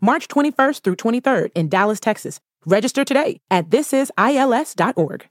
March 21st through 23rd in Dallas, Texas. Register today at thisisils.org.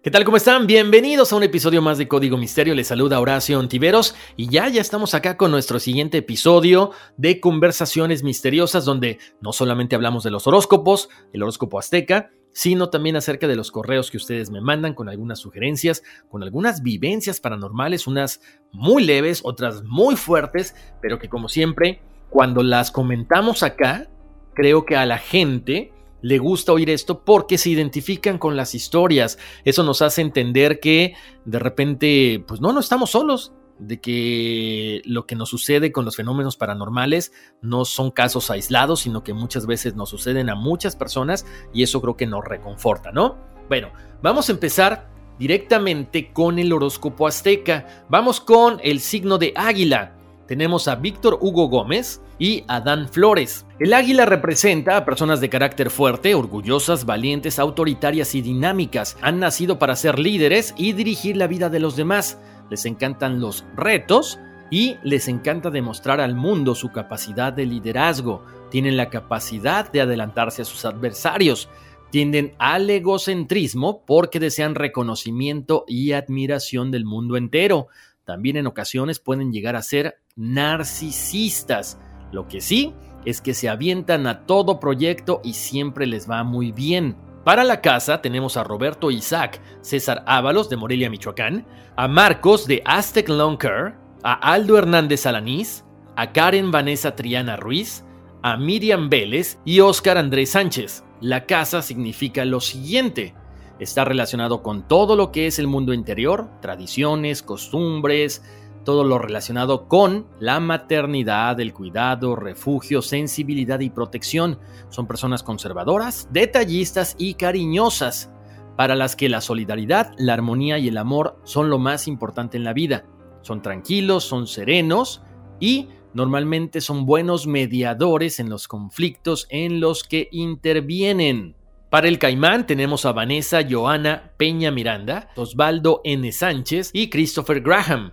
¿Qué tal? ¿Cómo están? Bienvenidos a un episodio más de Código Misterio. Les saluda Horacio Ontiveros y ya, ya estamos acá con nuestro siguiente episodio de Conversaciones Misteriosas, donde no solamente hablamos de los horóscopos, el horóscopo azteca, sino también acerca de los correos que ustedes me mandan con algunas sugerencias, con algunas vivencias paranormales, unas muy leves, otras muy fuertes, pero que como siempre, cuando las comentamos acá, creo que a la gente le gusta oír esto porque se identifican con las historias. Eso nos hace entender que de repente, pues no, no estamos solos, de que lo que nos sucede con los fenómenos paranormales no son casos aislados, sino que muchas veces nos suceden a muchas personas y eso creo que nos reconforta, ¿no? Bueno, vamos a empezar directamente con el horóscopo azteca. Vamos con el signo de águila tenemos a Víctor Hugo Gómez y a Dan Flores. El águila representa a personas de carácter fuerte, orgullosas, valientes, autoritarias y dinámicas. Han nacido para ser líderes y dirigir la vida de los demás. Les encantan los retos y les encanta demostrar al mundo su capacidad de liderazgo. Tienen la capacidad de adelantarse a sus adversarios. Tienden al egocentrismo porque desean reconocimiento y admiración del mundo entero. También en ocasiones pueden llegar a ser narcisistas. Lo que sí es que se avientan a todo proyecto y siempre les va muy bien. Para la casa tenemos a Roberto Isaac, César Ábalos de Morelia, Michoacán, a Marcos de Aztec Lonker, a Aldo Hernández Alanís, a Karen Vanessa Triana Ruiz, a Miriam Vélez y Óscar Andrés Sánchez. La casa significa lo siguiente. Está relacionado con todo lo que es el mundo interior, tradiciones, costumbres, todo lo relacionado con la maternidad, el cuidado, refugio, sensibilidad y protección. Son personas conservadoras, detallistas y cariñosas, para las que la solidaridad, la armonía y el amor son lo más importante en la vida. Son tranquilos, son serenos y normalmente son buenos mediadores en los conflictos en los que intervienen. Para el Caimán tenemos a Vanessa Joana Peña Miranda, Osvaldo N. Sánchez y Christopher Graham.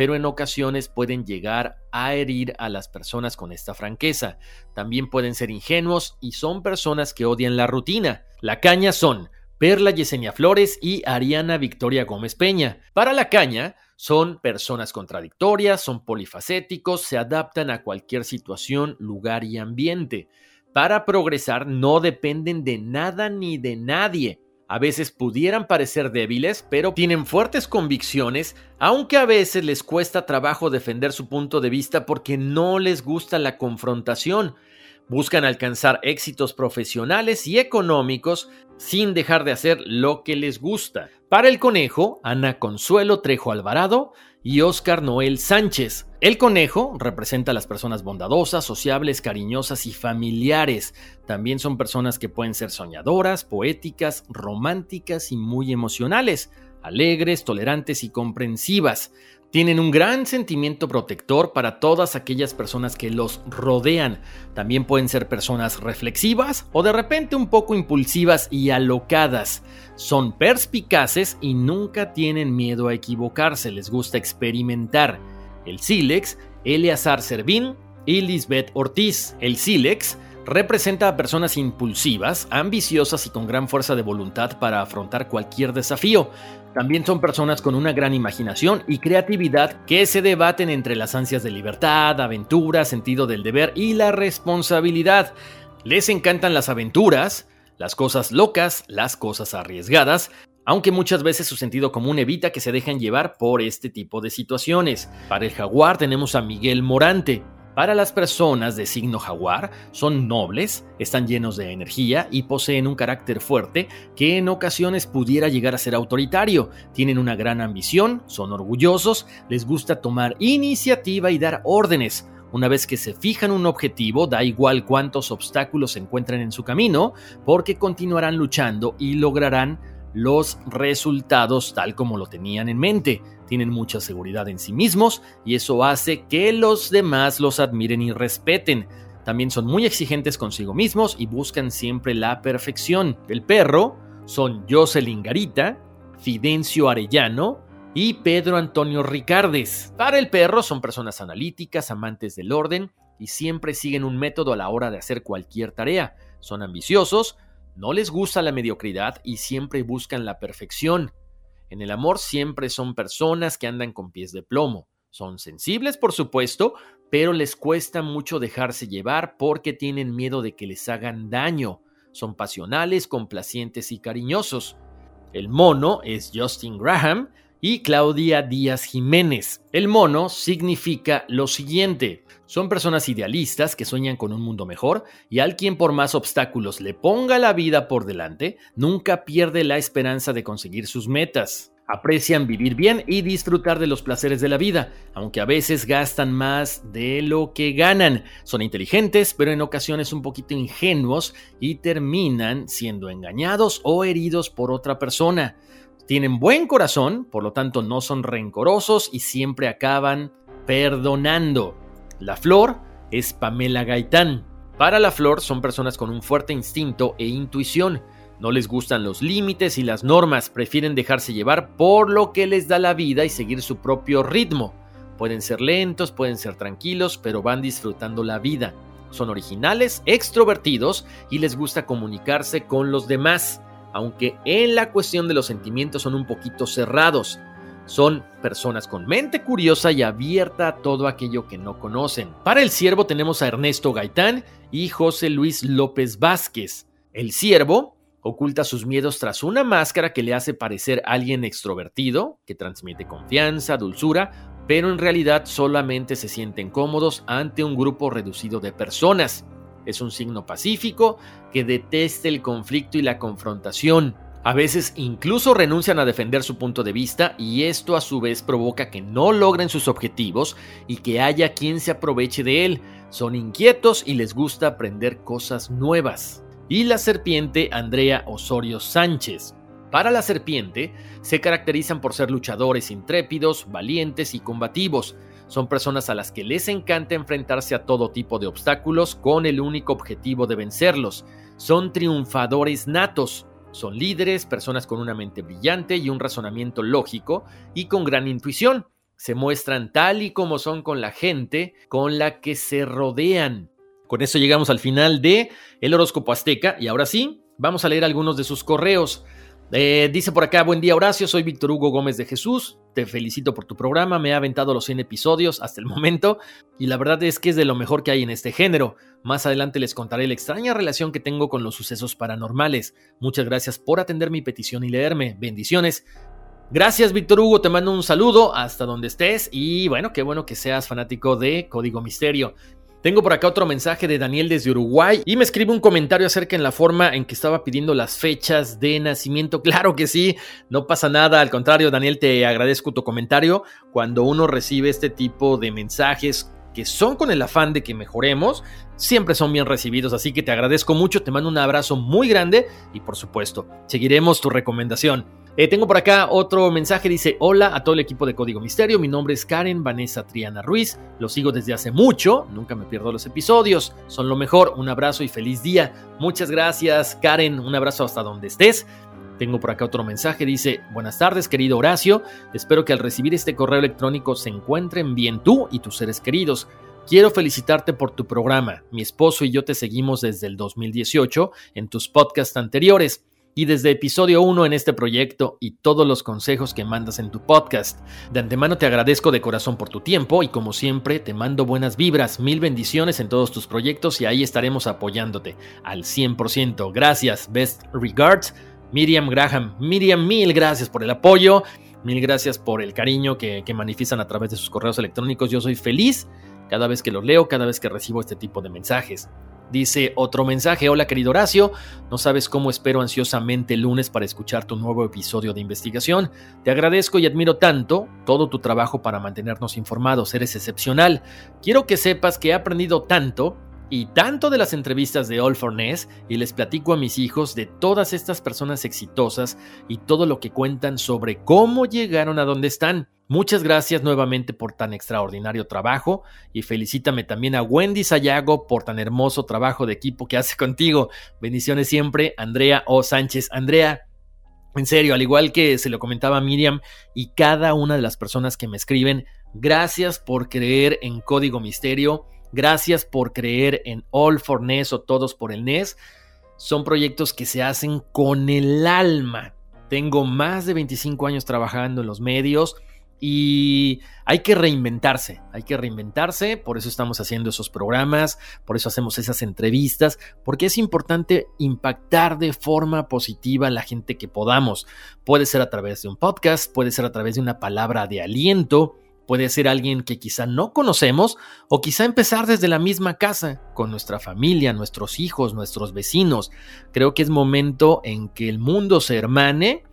pero en ocasiones pueden llegar a herir a las personas con esta franqueza. También pueden ser ingenuos y son personas que odian la rutina. La caña son Perla Yesenia Flores y Ariana Victoria Gómez Peña. Para la caña, son personas contradictorias, son polifacéticos, se adaptan a cualquier situación, lugar y ambiente. Para progresar no dependen de nada ni de nadie a veces pudieran parecer débiles, pero tienen fuertes convicciones, aunque a veces les cuesta trabajo defender su punto de vista porque no les gusta la confrontación. Buscan alcanzar éxitos profesionales y económicos sin dejar de hacer lo que les gusta. Para el conejo, Ana Consuelo Trejo Alvarado y Oscar Noel Sánchez. El conejo representa a las personas bondadosas, sociables, cariñosas y familiares. También son personas que pueden ser soñadoras, poéticas, románticas y muy emocionales, alegres, tolerantes y comprensivas. Tienen un gran sentimiento protector para todas aquellas personas que los rodean. También pueden ser personas reflexivas o de repente un poco impulsivas y alocadas. Son perspicaces y nunca tienen miedo a equivocarse, les gusta experimentar. El sílex Eleazar Servín y Lisbeth Ortiz. El Silex representa a personas impulsivas, ambiciosas y con gran fuerza de voluntad para afrontar cualquier desafío. También son personas con una gran imaginación y creatividad que se debaten entre las ansias de libertad, aventura, sentido del deber y la responsabilidad. Les encantan las aventuras, las cosas locas, las cosas arriesgadas, aunque muchas veces su sentido común evita que se dejen llevar por este tipo de situaciones. Para el jaguar tenemos a Miguel Morante. Para las personas de signo jaguar, son nobles, están llenos de energía y poseen un carácter fuerte que en ocasiones pudiera llegar a ser autoritario. Tienen una gran ambición, son orgullosos, les gusta tomar iniciativa y dar órdenes. Una vez que se fijan un objetivo, da igual cuántos obstáculos se encuentren en su camino, porque continuarán luchando y lograrán los resultados tal como lo tenían en mente. Tienen mucha seguridad en sí mismos y eso hace que los demás los admiren y respeten. También son muy exigentes consigo mismos y buscan siempre la perfección. El perro son Jocelyn Garita, Fidencio Arellano, y Pedro Antonio Ricardes. Para el perro son personas analíticas, amantes del orden y siempre siguen un método a la hora de hacer cualquier tarea. Son ambiciosos, no les gusta la mediocridad y siempre buscan la perfección. En el amor siempre son personas que andan con pies de plomo. Son sensibles, por supuesto, pero les cuesta mucho dejarse llevar porque tienen miedo de que les hagan daño. Son pasionales, complacientes y cariñosos. El mono es Justin Graham, y Claudia Díaz Jiménez. El mono significa lo siguiente. Son personas idealistas que sueñan con un mundo mejor y al quien por más obstáculos le ponga la vida por delante, nunca pierde la esperanza de conseguir sus metas. Aprecian vivir bien y disfrutar de los placeres de la vida, aunque a veces gastan más de lo que ganan. Son inteligentes, pero en ocasiones un poquito ingenuos y terminan siendo engañados o heridos por otra persona. Tienen buen corazón, por lo tanto no son rencorosos y siempre acaban perdonando. La flor es Pamela Gaitán. Para la flor son personas con un fuerte instinto e intuición. No les gustan los límites y las normas, prefieren dejarse llevar por lo que les da la vida y seguir su propio ritmo. Pueden ser lentos, pueden ser tranquilos, pero van disfrutando la vida. Son originales, extrovertidos y les gusta comunicarse con los demás aunque en la cuestión de los sentimientos son un poquito cerrados. Son personas con mente curiosa y abierta a todo aquello que no conocen. Para el siervo tenemos a Ernesto Gaitán y José Luis López Vázquez. El siervo oculta sus miedos tras una máscara que le hace parecer alguien extrovertido, que transmite confianza, dulzura, pero en realidad solamente se sienten cómodos ante un grupo reducido de personas. Es un signo pacífico que detesta el conflicto y la confrontación. A veces incluso renuncian a defender su punto de vista y esto a su vez provoca que no logren sus objetivos y que haya quien se aproveche de él. Son inquietos y les gusta aprender cosas nuevas. Y la serpiente Andrea Osorio Sánchez. Para la serpiente, se caracterizan por ser luchadores intrépidos, valientes y combativos. Son personas a las que les encanta enfrentarse a todo tipo de obstáculos con el único objetivo de vencerlos. Son triunfadores natos. Son líderes, personas con una mente brillante y un razonamiento lógico y con gran intuición. Se muestran tal y como son con la gente con la que se rodean. Con eso llegamos al final de el horóscopo azteca y ahora sí, vamos a leer algunos de sus correos. Eh, dice por acá, buen día Horacio, soy Víctor Hugo Gómez de Jesús, te felicito por tu programa, me ha aventado los 100 episodios hasta el momento y la verdad es que es de lo mejor que hay en este género. Más adelante les contaré la extraña relación que tengo con los sucesos paranormales. Muchas gracias por atender mi petición y leerme. Bendiciones. Gracias Víctor Hugo, te mando un saludo hasta donde estés y bueno, qué bueno que seas fanático de Código Misterio. Tengo por acá otro mensaje de Daniel desde Uruguay y me escribe un comentario acerca en la forma en que estaba pidiendo las fechas de nacimiento. Claro que sí, no pasa nada, al contrario, Daniel, te agradezco tu comentario. Cuando uno recibe este tipo de mensajes que son con el afán de que mejoremos, siempre son bien recibidos, así que te agradezco mucho, te mando un abrazo muy grande y por supuesto, seguiremos tu recomendación. Eh, tengo por acá otro mensaje, dice, hola a todo el equipo de Código Misterio, mi nombre es Karen Vanessa Triana Ruiz, lo sigo desde hace mucho, nunca me pierdo los episodios, son lo mejor, un abrazo y feliz día. Muchas gracias Karen, un abrazo hasta donde estés. Tengo por acá otro mensaje, dice, buenas tardes querido Horacio, espero que al recibir este correo electrónico se encuentren bien tú y tus seres queridos. Quiero felicitarte por tu programa. Mi esposo y yo te seguimos desde el 2018 en tus podcasts anteriores y desde episodio 1 en este proyecto y todos los consejos que mandas en tu podcast. De antemano te agradezco de corazón por tu tiempo y como siempre te mando buenas vibras, mil bendiciones en todos tus proyectos y ahí estaremos apoyándote al 100%. Gracias, best regards, Miriam Graham. Miriam, mil gracias por el apoyo, mil gracias por el cariño que, que manifiestan a través de sus correos electrónicos. Yo soy feliz cada vez que los leo, cada vez que recibo este tipo de mensajes. Dice otro mensaje, hola querido Horacio, no sabes cómo espero ansiosamente el lunes para escuchar tu nuevo episodio de investigación. Te agradezco y admiro tanto todo tu trabajo para mantenernos informados, eres excepcional. Quiero que sepas que he aprendido tanto y tanto de las entrevistas de All for Ness y les platico a mis hijos de todas estas personas exitosas y todo lo que cuentan sobre cómo llegaron a donde están. Muchas gracias nuevamente por tan extraordinario trabajo y felicítame también a Wendy Sayago por tan hermoso trabajo de equipo que hace contigo. Bendiciones siempre, Andrea O. Sánchez. Andrea, en serio, al igual que se lo comentaba Miriam y cada una de las personas que me escriben, gracias por creer en Código Misterio Gracias por creer en All for NES o Todos por el NES. Son proyectos que se hacen con el alma. Tengo más de 25 años trabajando en los medios y hay que reinventarse, hay que reinventarse, por eso estamos haciendo esos programas, por eso hacemos esas entrevistas, porque es importante impactar de forma positiva a la gente que podamos. Puede ser a través de un podcast, puede ser a través de una palabra de aliento, Puede ser alguien que quizá no conocemos o quizá empezar desde la misma casa, con nuestra familia, nuestros hijos, nuestros vecinos. Creo que es momento en que el mundo se hermane,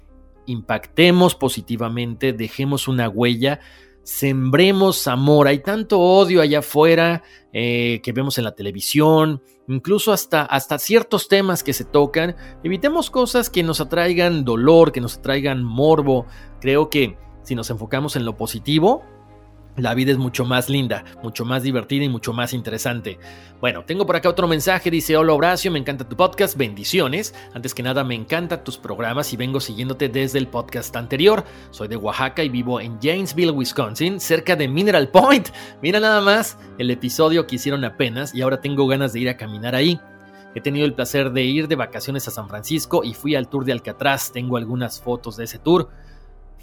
impactemos positivamente, dejemos una huella, sembremos amor. Hay tanto odio allá afuera eh, que vemos en la televisión, incluso hasta, hasta ciertos temas que se tocan. Evitemos cosas que nos atraigan dolor, que nos atraigan morbo. Creo que si nos enfocamos en lo positivo, la vida es mucho más linda, mucho más divertida y mucho más interesante. Bueno, tengo por acá otro mensaje, dice, hola Horacio, me encanta tu podcast, bendiciones. Antes que nada, me encantan tus programas y vengo siguiéndote desde el podcast anterior. Soy de Oaxaca y vivo en Janesville, Wisconsin, cerca de Mineral Point. Mira nada más el episodio que hicieron apenas y ahora tengo ganas de ir a caminar ahí. He tenido el placer de ir de vacaciones a San Francisco y fui al tour de Alcatraz. Tengo algunas fotos de ese tour.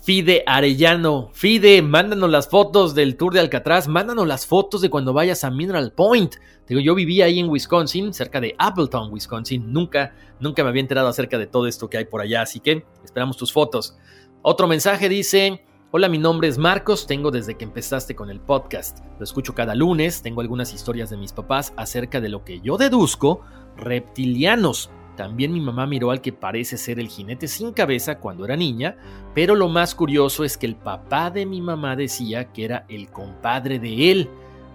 Fide Arellano. Fide, mándanos las fotos del tour de Alcatraz, mándanos las fotos de cuando vayas a Mineral Point. Digo, yo vivía ahí en Wisconsin, cerca de Appleton, Wisconsin. Nunca, nunca me había enterado acerca de todo esto que hay por allá, así que esperamos tus fotos. Otro mensaje dice, hola, mi nombre es Marcos, tengo desde que empezaste con el podcast. Lo escucho cada lunes, tengo algunas historias de mis papás acerca de lo que yo deduzco reptilianos. También mi mamá miró al que parece ser el jinete sin cabeza cuando era niña, pero lo más curioso es que el papá de mi mamá decía que era el compadre de él,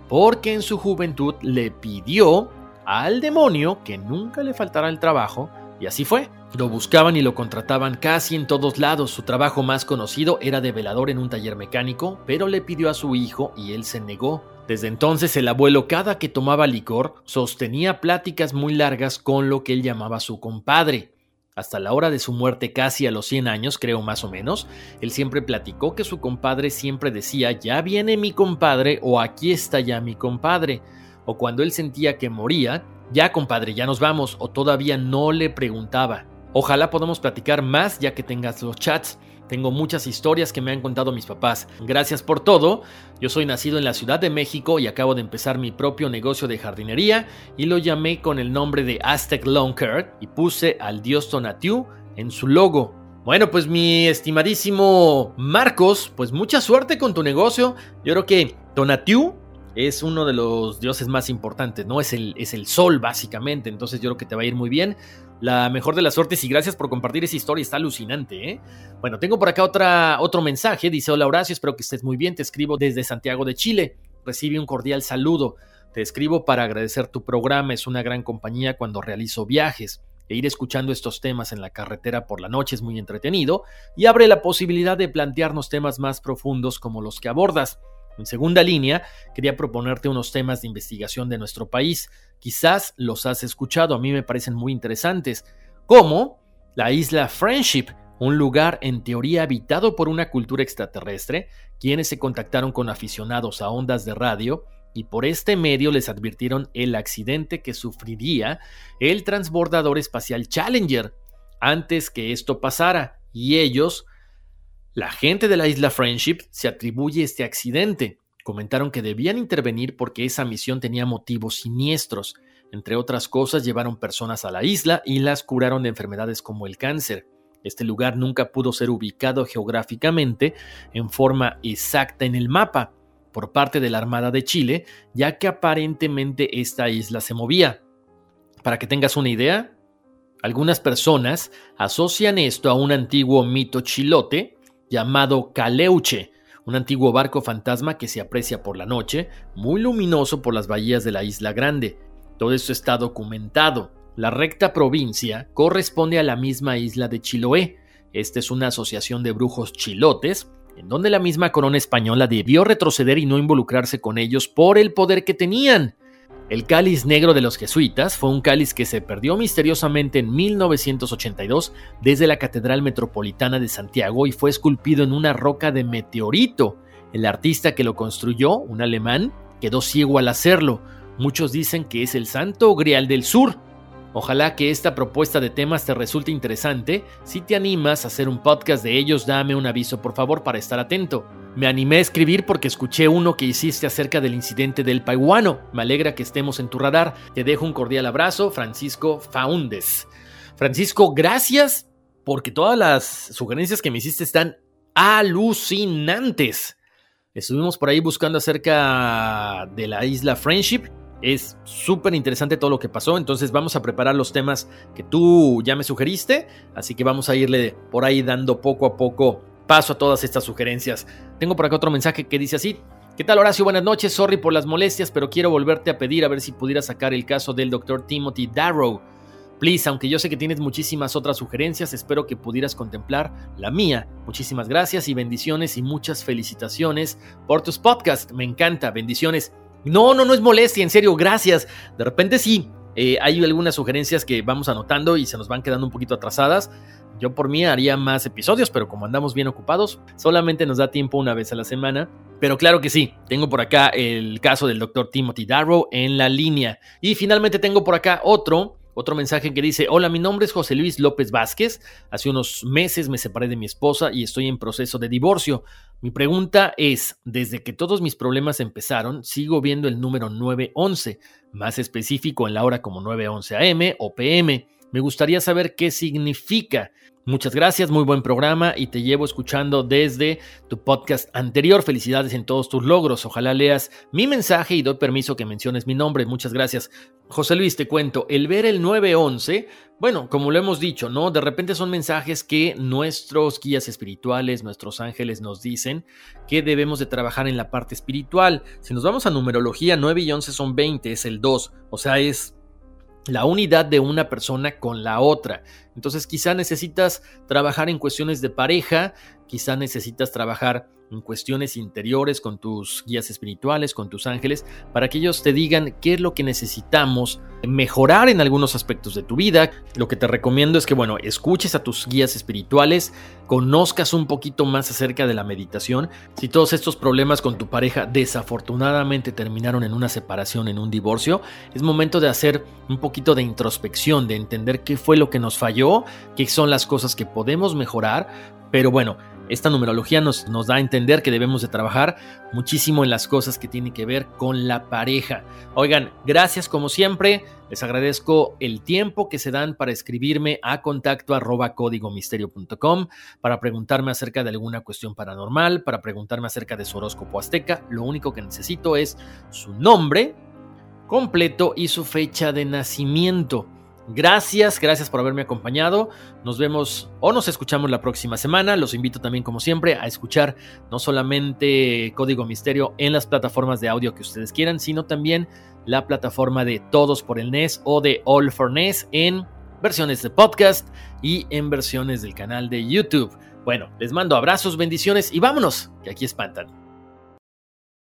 porque en su juventud le pidió al demonio que nunca le faltara el trabajo, y así fue. Lo buscaban y lo contrataban casi en todos lados. Su trabajo más conocido era de velador en un taller mecánico, pero le pidió a su hijo y él se negó. Desde entonces el abuelo cada que tomaba licor sostenía pláticas muy largas con lo que él llamaba su compadre. Hasta la hora de su muerte casi a los 100 años, creo más o menos, él siempre platicó que su compadre siempre decía ya viene mi compadre o aquí está ya mi compadre. O cuando él sentía que moría, ya compadre, ya nos vamos o todavía no le preguntaba. Ojalá podamos platicar más ya que tengas los chats. Tengo muchas historias que me han contado mis papás. Gracias por todo. Yo soy nacido en la Ciudad de México y acabo de empezar mi propio negocio de jardinería y lo llamé con el nombre de Aztec Lawn Care y puse al dios Tonatiuh en su logo. Bueno, pues mi estimadísimo Marcos, pues mucha suerte con tu negocio. Yo creo que Tonatiuh es uno de los dioses más importantes, ¿no? Es el, es el sol, básicamente. Entonces yo creo que te va a ir muy bien. La mejor de las suertes y gracias por compartir esa historia, está alucinante, ¿eh? Bueno, tengo por acá otra, otro mensaje, dice, hola Horacio, espero que estés muy bien, te escribo desde Santiago de Chile, recibe un cordial saludo, te escribo para agradecer tu programa, es una gran compañía cuando realizo viajes, e ir escuchando estos temas en la carretera por la noche es muy entretenido y abre la posibilidad de plantearnos temas más profundos como los que abordas. En segunda línea, quería proponerte unos temas de investigación de nuestro país. Quizás los has escuchado, a mí me parecen muy interesantes, como la isla Friendship, un lugar en teoría habitado por una cultura extraterrestre, quienes se contactaron con aficionados a ondas de radio y por este medio les advirtieron el accidente que sufriría el transbordador espacial Challenger antes que esto pasara, y ellos, la gente de la isla Friendship, se atribuye este accidente. Comentaron que debían intervenir porque esa misión tenía motivos siniestros. Entre otras cosas, llevaron personas a la isla y las curaron de enfermedades como el cáncer. Este lugar nunca pudo ser ubicado geográficamente en forma exacta en el mapa por parte de la Armada de Chile, ya que aparentemente esta isla se movía. Para que tengas una idea, algunas personas asocian esto a un antiguo mito chilote llamado Caleuche, un antiguo barco fantasma que se aprecia por la noche, muy luminoso por las bahías de la Isla Grande. Todo esto está documentado. La recta provincia corresponde a la misma isla de Chiloé. Esta es una asociación de brujos chilotes, en donde la misma corona española debió retroceder y no involucrarse con ellos por el poder que tenían. El cáliz negro de los jesuitas fue un cáliz que se perdió misteriosamente en 1982 desde la Catedral Metropolitana de Santiago y fue esculpido en una roca de meteorito. El artista que lo construyó, un alemán, quedó ciego al hacerlo. Muchos dicen que es el Santo Grial del Sur. Ojalá que esta propuesta de temas te resulte interesante. Si te animas a hacer un podcast de ellos, dame un aviso por favor para estar atento. Me animé a escribir porque escuché uno que hiciste acerca del incidente del Paiwano. Me alegra que estemos en tu radar. Te dejo un cordial abrazo, Francisco Faundes. Francisco, gracias porque todas las sugerencias que me hiciste están alucinantes. Estuvimos por ahí buscando acerca de la isla Friendship. Es súper interesante todo lo que pasó, entonces vamos a preparar los temas que tú ya me sugeriste, así que vamos a irle por ahí dando poco a poco paso a todas estas sugerencias. Tengo por acá otro mensaje que dice así. ¿Qué tal Horacio? Buenas noches, sorry por las molestias, pero quiero volverte a pedir a ver si pudiera sacar el caso del Dr. Timothy Darrow. Please, aunque yo sé que tienes muchísimas otras sugerencias, espero que pudieras contemplar la mía. Muchísimas gracias y bendiciones y muchas felicitaciones por tus podcasts. Me encanta, bendiciones. No, no, no es molestia, en serio, gracias. De repente sí, eh, hay algunas sugerencias que vamos anotando y se nos van quedando un poquito atrasadas. Yo por mí haría más episodios, pero como andamos bien ocupados, solamente nos da tiempo una vez a la semana. Pero claro que sí, tengo por acá el caso del doctor Timothy Darrow en la línea. Y finalmente tengo por acá otro, otro mensaje que dice, hola, mi nombre es José Luis López Vázquez. Hace unos meses me separé de mi esposa y estoy en proceso de divorcio. Mi pregunta es, desde que todos mis problemas empezaron, sigo viendo el número 911, más específico en la hora como 911 AM o PM. Me gustaría saber qué significa. Muchas gracias, muy buen programa y te llevo escuchando desde tu podcast anterior. Felicidades en todos tus logros. Ojalá leas mi mensaje y doy permiso que menciones mi nombre. Muchas gracias. José Luis, te cuento, el ver el 911, bueno, como lo hemos dicho, ¿no? De repente son mensajes que nuestros guías espirituales, nuestros ángeles nos dicen que debemos de trabajar en la parte espiritual. Si nos vamos a numerología, 9 y 11 son 20, es el 2, o sea, es la unidad de una persona con la otra. Entonces quizá necesitas trabajar en cuestiones de pareja, quizá necesitas trabajar en cuestiones interiores con tus guías espirituales, con tus ángeles, para que ellos te digan qué es lo que necesitamos mejorar en algunos aspectos de tu vida. Lo que te recomiendo es que, bueno, escuches a tus guías espirituales, conozcas un poquito más acerca de la meditación. Si todos estos problemas con tu pareja desafortunadamente terminaron en una separación, en un divorcio, es momento de hacer un poquito de introspección, de entender qué fue lo que nos falló, qué son las cosas que podemos mejorar. Pero bueno, esta numerología nos, nos, da a entender que debemos de trabajar muchísimo en las cosas que tienen que ver con la pareja. Oigan, gracias como siempre. Les agradezco el tiempo que se dan para escribirme a contacto arroba códigomisterio.com para preguntarme acerca de alguna cuestión paranormal, para preguntarme acerca de su horóscopo azteca. Lo único que necesito es su nombre completo y su fecha de nacimiento. Gracias, gracias por haberme acompañado. Nos vemos o nos escuchamos la próxima semana. Los invito también, como siempre, a escuchar no solamente Código Misterio en las plataformas de audio que ustedes quieran, sino también la plataforma de Todos por el NES o de All for NES en versiones de podcast y en versiones del canal de YouTube. Bueno, les mando abrazos, bendiciones y vámonos, que aquí espantan.